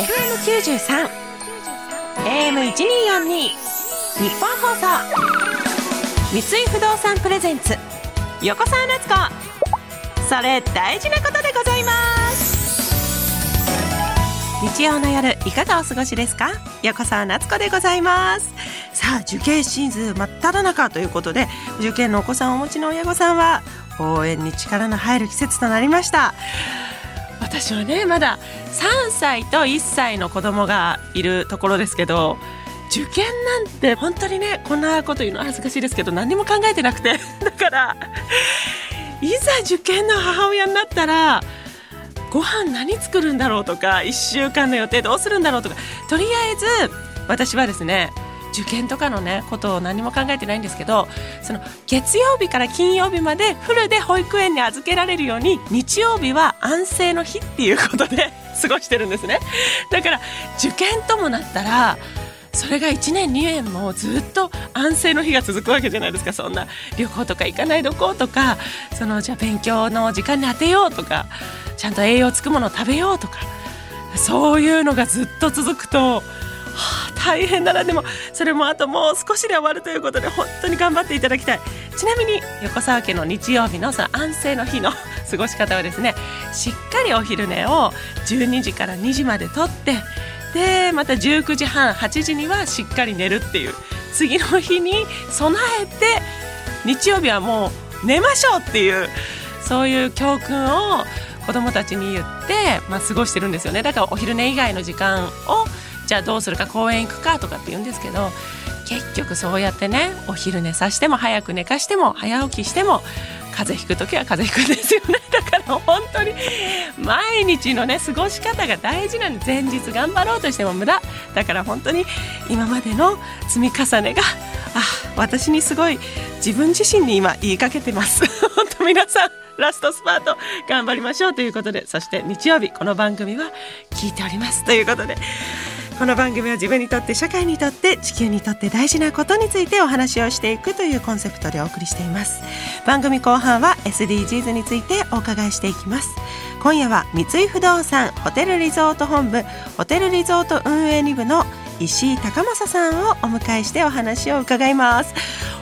FM93 AM1242 日本放送。三井不動産プレゼンツ。横澤夏子。それ大事なことでございます。日曜の夜いかがお過ごしですか？横澤夏子でございます。さあ受験シーズン真っ只中ということで受験のお子さんをお持ちの親御さんは応援に力の入る季節となりました。私はねまだ3歳と1歳の子供がいるところですけど受験なんて本当にねこんなこと言うの恥ずかしいですけど何も考えてなくて。だからいざ受験の母親になったらご飯何作るんだろうとか1週間の予定どうするんだろうとかとりあえず私はですね受験とかのねことを何も考えてないんですけどその月曜日から金曜日までフルで保育園に預けられるように日曜日は安静の日っていうことで 過ごしてるんですね。だから受験ともなったらそれが1年2年もずっと安静の日が続くわけじゃないですか。そんな旅行とか行かないどことかそのじゃあ勉強の時間に当てようとかちゃんと栄養つくものを食べようとかそういうのがずっと続くと大変だな。でもそれもあともう少しで終わるということで本当に頑張っていただきたい。ちなみに横澤家の日曜日のその安静の日の過ごし方はですね しっかりお昼寝を12時から2時までとってでまた19時半8時にはしっかり寝るっていう次の日に備えて日曜日はもう寝ましょうっていうそういう教訓を子どもたちに言って、まあ、過ごしてるんですよね。だからお昼寝以外の時間をじゃあどうするか公園行くかとかって言うんですけど結局そうやってねお昼寝さしても早く寝かしても早起きしても風邪ひく時は風邪ひくんですよね。だから本当に毎日のね過ごし方が大事なんで前日頑張ろうとしても無駄。だから本当に今までの積み重ねがあ私にすごい自分自身に今言いかけてます。本当皆さんラストスパート頑張りましょうということでそして日曜日この番組は聞いておりますということで。この番組は自分にとって社会にとって地球にとって大事なことについてお話をしていくというコンセプトでお送りしています。番組後半は SDGs についてお伺いしていきます。今夜は三井不動産ホテルリゾート本部ホテルリゾート運営2部の石井高正さんをお迎えしてお話を伺います。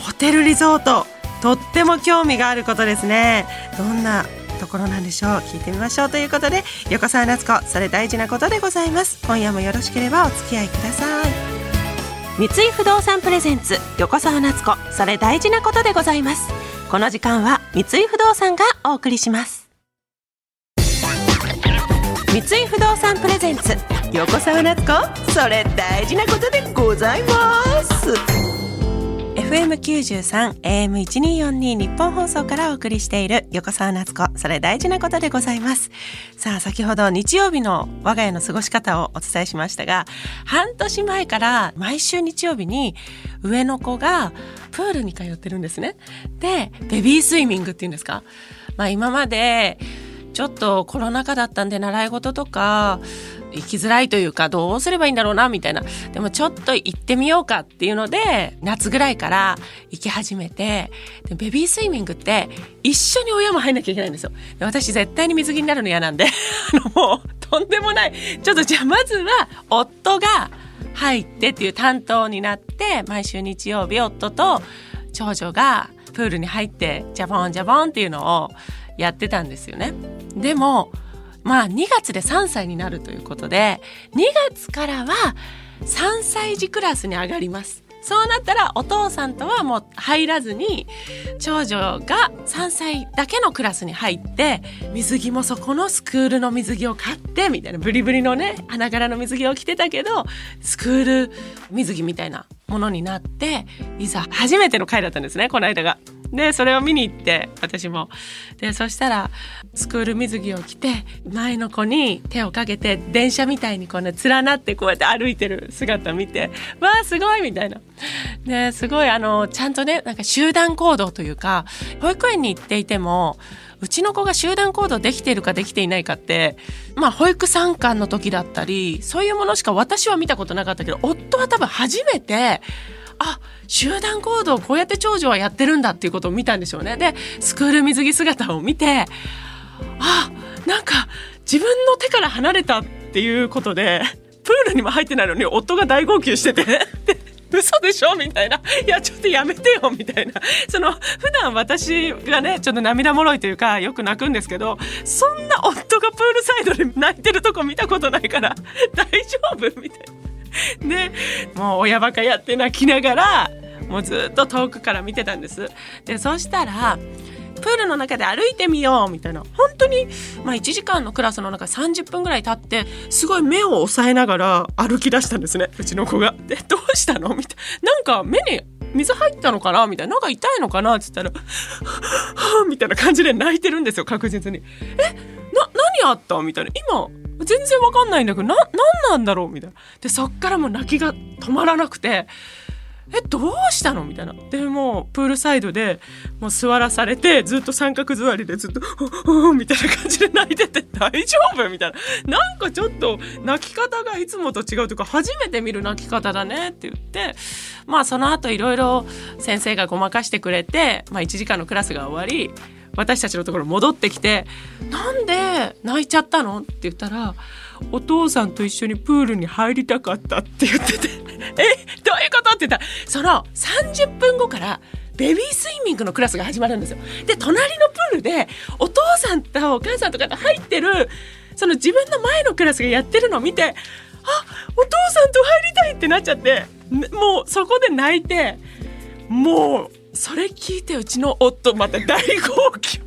ホテルリゾートとっても興味があることですね。どんなところなんでしょう。聞いてみましょうということで横澤夏子それ大事なことでございます。今夜もよろしければお付き合いください。三井不動産プレゼンツ横澤夏子それ大事なことでございます。この時間は三井不動産がお送りします。三井不動産プレゼンツ横澤夏子それ大事なことでございます。FM93 AM1242 日本放送からお送りしている横澤夏子それ大事なことでございます。さあ先ほど日曜日の我が家の過ごし方をお伝えしましたが半年前から毎週日曜日に上の子がプールに通ってるんですね。でベビースイミングっていうんですか？まあ今までちょっとコロナ禍だったんで習い事とか行きづらいというかどうすればいいんだろうなみたいな。でもちょっと行ってみようかっていうので夏ぐらいから行き始めてでベビースイミングって一緒に親も入んなきゃいけないんですよ。で私絶対に水着になるの嫌なんで あのもうとんでもない。ちょっとじゃあまずは夫が入ってっていう担当になって毎週日曜日夫と長女がプールに入ってジャボンジャボンっていうのをやってたんですよね。でもまあ2月で3歳になるということで2月からは3歳児クラスに上がりますそうなったらお父さんとはもう入らずに長女が3歳だけのクラスに入って水着もそこのスクールの水着を買ってみたいなブリブリのね花柄の水着を着てたけどスクール水着みたいなものになっていざ初めての回だったんですねこの間が。でそれを見に行って私も。でそしたらスクール水着を着て前の子に手をかけて電車みたいにこうね連なってこうやって歩いてる姿見てわあすごいみたいな。ですごいあのちゃんとねなんか集団行動というか保育園に行っていてもうちの子が集団行動できているかできていないかってまあ保育参観の時だったりそういうものしか私は見たことなかったけど夫は多分初めてあ集団行動こうやって長女はやってるんだっていうことを見たんでしょうねでスクール水着姿を見てあなんか自分の手から離れたっていうことでプールにも入ってないのに夫が大号泣してて嘘でしょみたいな。いや、ちょっとやめてよみたいな。その、普段私がね、ちょっと涙もろいというか、よく泣くんですけど、そんな夫がプールサイドで泣いてるとこ見たことないから、大丈夫みたいな。で、もう親バカやって泣きながら、もうずっと遠くから見てたんです。で、そしたら、プールの中で歩いてみようみたいな。本当に、まあ、1時間のクラスの中30分ぐらい経ってすごい目を押さえながら歩き出したんですねうちの子が。でどうしたの？みたいな。なんか目に水入ったのかな？みたいな。なんか痛いのかな？って言ったら「はあ」みたいな感じで泣いてるんですよ確実に。え？な何あった？みたいな。今全然わかんないんだけどな何なんだろうみたいな。でそっからもう泣きが止まらなくて。えどうしたの？みたいなでもうプールサイドでもう座らされてずっと三角座りでずっと「ふふみたいな感じで泣いてて「大丈夫?」みたいななんかちょっと泣き方がいつもと違うというか初めて見る泣き方だね？って言ってまあその後いろいろ先生がごまかしてくれて、まあ、1時間のクラスが終わり私たちのところ戻ってきて「なんで泣いちゃったの?」って言ったら「お父さんと一緒にプールに入りたかった」って言ってて「え？どういうこと?」って言ったらその30分後からベビースイミングのクラスが始まるんですよ。で隣のプールでお父さんとお母さんとかが入ってるその自分の前のクラスがやってるのを見てあお父さんと入りたいってなっちゃってもうそこで泣いてもうそれ聞いてうちの夫また大号泣。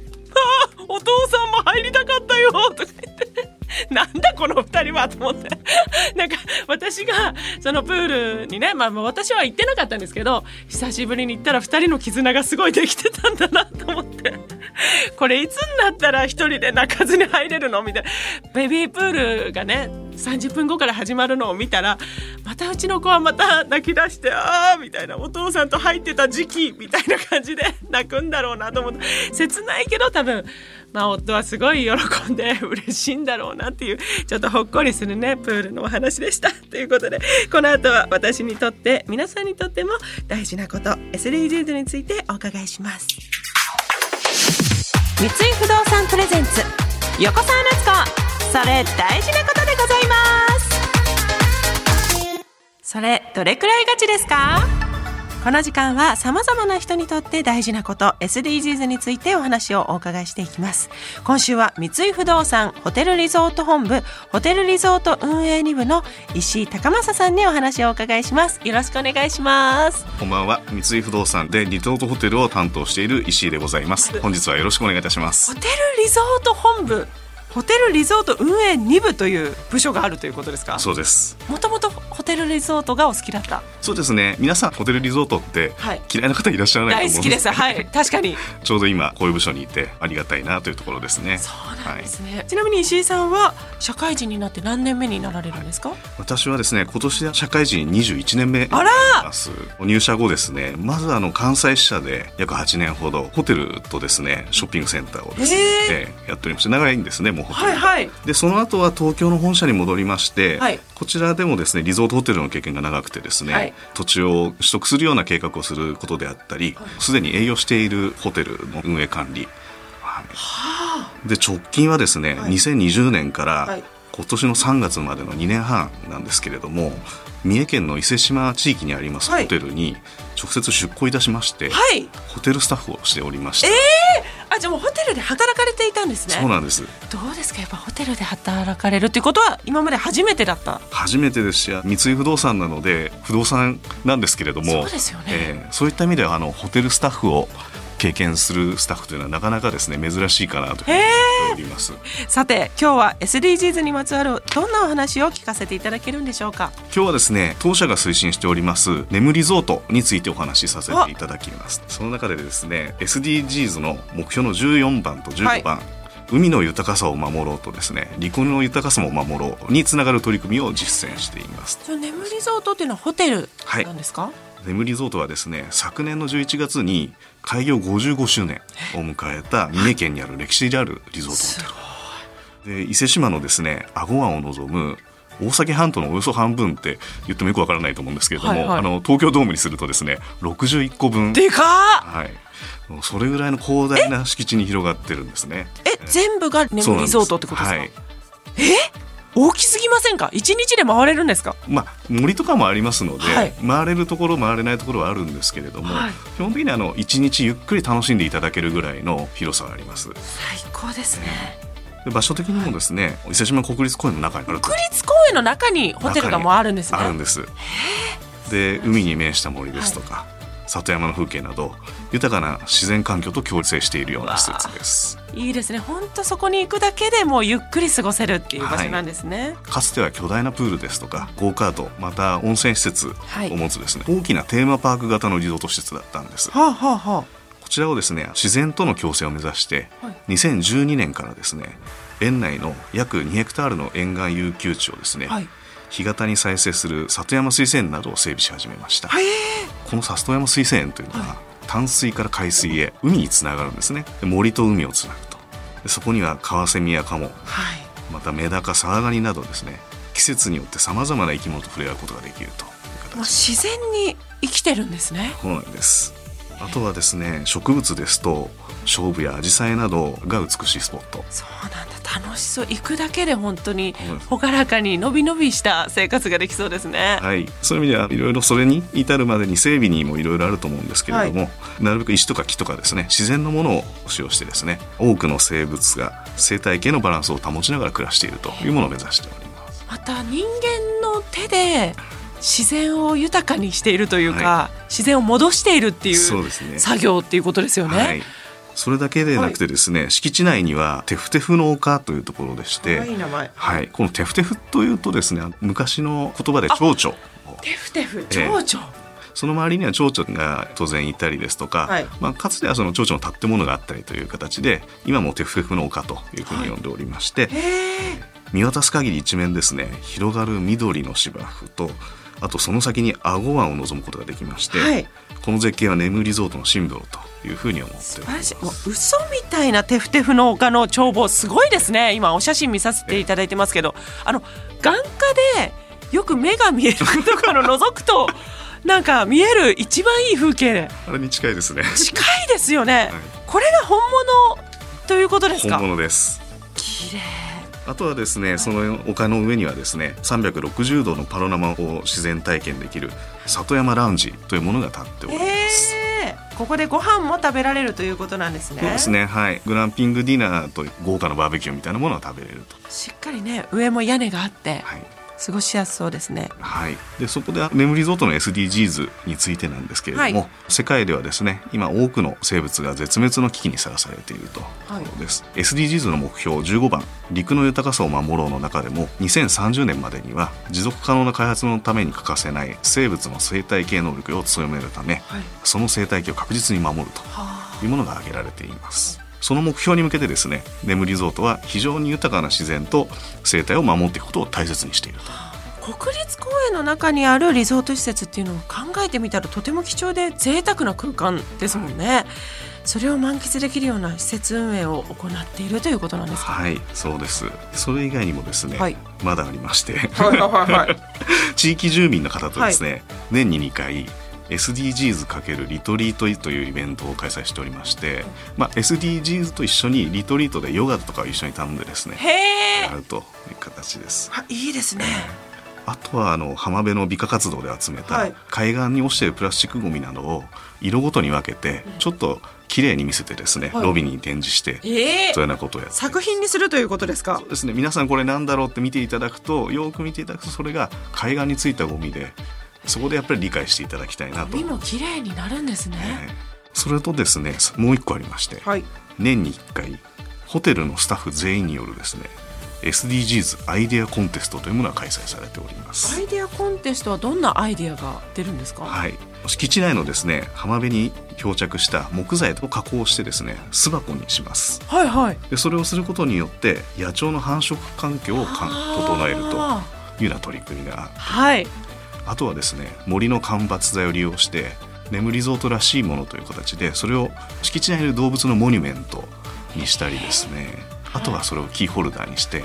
お父さんも入りたかったよとか言って。なんだこの2人はと思って。なんか私がそのプールにね、まあ、私は行ってなかったんですけど久しぶりに行ったら2人の絆がすごいできてたんだなと思って。これいつになったら1人で泣かずに入れるの？みたいな。ベビープールがね30分後から始まるのを見たらまたうちの子はまた泣き出してああみたいなお父さんと入ってた時期みたいな感じで 泣くんだろうなと思って。切ないけど多分まあ、夫はすごい喜んで嬉しいんだろうなっていうちょっとほっこりするねプールのお話でした。ということでこの後は私にとって皆さんにとっても大事なこと SDGs についてお伺いします。三井不動産プレゼンツ横澤夏子。それ大事なことでございます。それどれくらいガチですか？この時間は様々な人にとって大事なこと SDGs についてお話をお伺いしていきます。今週は三井不動産ホテルリゾート本部ホテルリゾート運営2部の石井高正さんにお話をお伺いします。よろしくお願いします。こんばんは。三井不動産でリゾートホテルを担当している石井でございます。本日はよろしくお願いいたします。ホテルリゾート本部？ホテルリゾート運営2部という部署があるということですか？そうです。もともとホテルリゾートがお好きだった？そうですね。皆さんホテルリゾートって嫌いな方いらっしゃらないと思う大好きです。はい。確かに。ちょうど今こういう部署にいてありがたいなというところですね。そうなんですね、はい、ちなみに石井さんは社会人になって何年目になられるんですか、はい、私はですね今年社会人21年目あら。入社後ですね。まずあの関西支社で約8年ほどホテルとですねショッピングセンターをですね、えー、やっておりまして長いんですねもうホテル。はいはい。でその後は東京の本社に戻りまして、はい、こちらでもですねリゾートホテルの経験が長くてですね、はい、土地を取得するような計画をすることであったりすで、に営業しているホテルの運営管理、はい、で直近はですね、はい、2020年から今年の3月までの2年半なんですけれども三重県の伊勢志摩地域にありますホテルに直接出向いたしまして、はい、ホテルスタッフをしておりました。えー、あじゃあもうホテルで働かれていたんですね。そうなんです。どうですか？やっぱホテルで働かれるっていうことは今まで初めてだった。初めてですし、三井不動産なので不動産なんですけれども、そうですよね。えー、そういった意味ではあのホテルスタッフを経験するスタッフというのはなかなかですね珍しいかなと思っております。さて今日は SDGs にまつわるどんなお話を聞かせていただけるんでしょうか？今日はですね当社が推進しております眠リゾートについてお話しさせていただきます。その中でですね SDGs の目標の14番と15番、はい。海の豊かさを守ろうとですね陸の豊かさも守ろうにつながる取り組みを実践しています。眠リゾートっていうのはホテルなんですか、はい眠リゾートはですね昨年の11月に開業55周年を迎えた三重県にある歴史であるリゾートホテル。で伊勢志摩のですね阿護湾を望む大崎半島のおよそ半分って言ってもよくわからないと思うんですけれども、はいはい、あの東京ドームにするとですね61個分。でかはい。それぐらいの広大な敷地に広がってるんですね。え全部が眠リゾートってことですか、はい、え？大きすぎませんか？一日で回れるんですか？まあ森とかもありますので、はい、回れるところ回れないところはあるんですけれども、はい、基本的にあの一日ゆっくり楽しんでいただけるぐらいの広さがあります。最高ですね、場所的にもですね、伊勢志摩国立公園の中にある国立公園の中にホテルがもうあるんですね。あるんです。で海に面した森ですとか、はい里山の風景など豊かな自然環境と共生しているような施設です。いいですね。本当そこに行くだけでもゆっくり過ごせるっていう場所なんですね、はい、かつては巨大なプールですとかゴーカートまた温泉施設を持つですね、はい、大きなテーマパーク型のリゾート施設だったんです、はあはあはあ、こちらをですね自然との共生を目指して、はい、2012年からですね園内の約2ヘクタールの沿岸遊休地をですね、はい。干潟に再生する里山水泉などを整備し始めましたこの里山水泉というのは、淡水から海水へ海につながるんですね。森と海をつなぐと。そこにはカワセミやカモ、はい、またメダカサワガニなどですね。季節によってさまざまな生き物と触れ合うことができるという形。自然に生きてるんですね。そうなんです。あとはですね植物ですと勝負や紫陽花などが美しいスポット。そうなんだ。楽しそう。行くだけで本当に朗らかにのびのびした生活ができそうですね。はい。そういう意味ではいろいろそれに至るまでに整備にもいろいろあると思うんですけれども、はい、なるべく石とか木とかですね自然のものを使用してですね多くの生物が生態系のバランスを保ちながら暮らしているというものを目指しております。また人間の手で自然を豊かにしているというか、はい、自然を戻しているっていう作業っていうことですよね。はいそれだけでなくてですね、はい、敷地内にはテフテフの丘というところでして、はい、はい、このテフテフというとですね昔の言葉で蝶々。テフテフ蝶々、えーその周りには蝶々が当然いたりですとか、はい、まあ、かつてはその蝶々の建物があったりという形で今もテフテフの丘というふうに呼んでおりまして、はい、見渡す限り一面ですね広がる緑の芝生とあとその先に阿護湾を望むことができまして、はい、この絶景は眠リゾートのシンボルというふうに思っております。嘘みたいなテフテフの丘の眺望すごいですね。今お写真見させていただいてますけど。あの眼科でよく目が見えるところ覗くと なんか見える一番いい風景。あれに近いですね。近いですよね、はい、これが本物ということですか？本物です。綺麗あとはですねその丘の上にはですね360度のパノラマを自然体験できる里山ラウンジというものが立っております。ここでご飯も食べられるということなんですね。そうですね。はい。グランピングディナーと豪華なバーベキューみたいなものを食べれると。しっかりね、上も屋根があって。はい。過ごしやすそうですね。はい。でそこで眠リゾートの SDGs についてなんですけれども、はい、世界ではですね今多くの生物が絶滅の危機にさらされているところです。はい、SDGs の目標15番陸の豊かさを守ろうの中でも2030年までには持続可能な開発のために欠かせない生物の生態系能力を強めるため、はい、その生態系を確実に守るというものが挙げられています。その目標に向けてですね眠リゾートは非常に豊かな自然と生態を守っていくことを大切にしていると。国立公園の中にあるリゾート施設っていうのを考えてみたらとても貴重で贅沢な空間ですもんね。それを満喫できるような施設運営を行っているということなんですか？はい、そうです。それ以外にもですね、はい、まだありまして、はいはいはい、地域住民の方とですね、はい、年に2回 SDGs× リトリートというイベントを開催しておりまして、まあ、SDGs と一緒にリトリートでヨガとかを一緒に頼んでですねやるという形です。あいいですね。あとはあの浜辺の美化活動で集めた海岸に落ちているプラスチックごみなどを色ごとに分けてちょっと綺麗に見せてですね、はい、ロビーに展示して、えー、そういうようなことをやって作品にするということですか？そうですね。皆さんこれなんだろうって見ていただくとよく見ていただくとそれが海岸についたゴミでそこでやっぱり理解していただきたいなと。も綺麗になるんですね、えー、それとですねもう一個ありまして、はい、年に1回ホテルのスタッフ全員によるですね SDGs アイデアコンテストというものが開催されております。アイデアコンテストはどんなアイデアが出るんですか？はい。敷地内のですね浜辺に漂着した木材を加工してですね巣箱にします。はいはい。でそれをすることによって野鳥の繁殖環境を整えるというような取り組みがはいあとはですね森の間伐材を利用して眠リゾートらしいものという形でそれを敷地内にいる動物のモニュメントにしたりですね。あとはそれをキーホルダーにして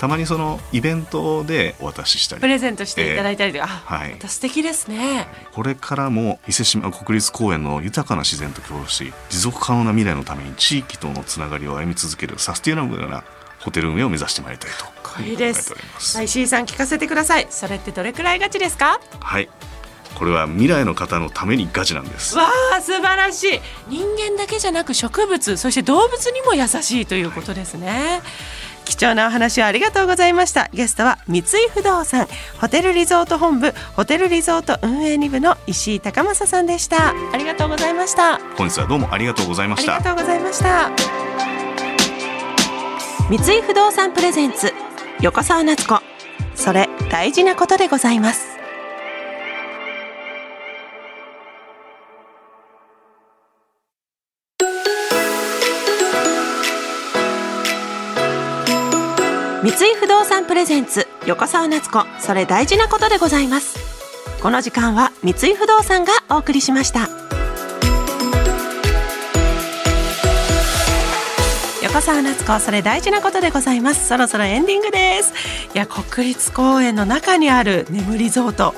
たまにそのイベントでお渡ししたり。プレゼントしていただいたりとか、はい、素敵ですね。これからも伊勢志摩国立公園の豊かな自然と共有し持続可能な未来のために地域とのつながりを歩み続けるサスティナブルなホテル運営を目指してまいりたいと考えております。石井さん聞かせてください。それってどれくらいガチですか？はい。これは未来の方のためにガチなんです。わあ素晴らしい。人間だけじゃなく植物そして動物にも優しいということですね、貴重なお話をありがとうございました。ゲストは三井不動産ホテルリゾート本部ホテルリゾート運営2部の石井高正さんでしたありがとうございました。本日はどうもありがとうございました。ありがとうございました三井不動産プレゼンツ横澤夏子。それ大事なことでございます。三井不動産プレゼンツ横澤夏子。それ大事なことでございます。この時間は三井不動産がお送りしました。横澤夏子それ大事なことでございます。そろそろエンディングです。いや国立公園の中にある眠りゾート。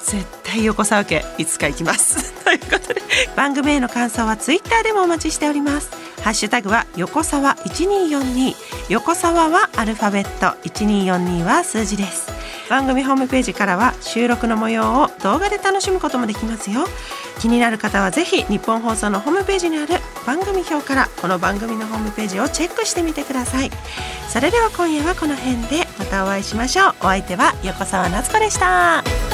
絶対横澤家いつか行きます。ということで番組への感想はツイッターでもお待ちしております。ハッシュタグは横沢1242横沢はアルファベット。1242は数字です。番組ホームページからは収録の模様を動画で楽しむこともできますよ。気になる方はぜひ日本放送のホームページにある番組表からこの番組のホームページをチェックしてみてください。それでは今夜はこの辺でまたお会いしましょう。お相手は横澤夏子でした。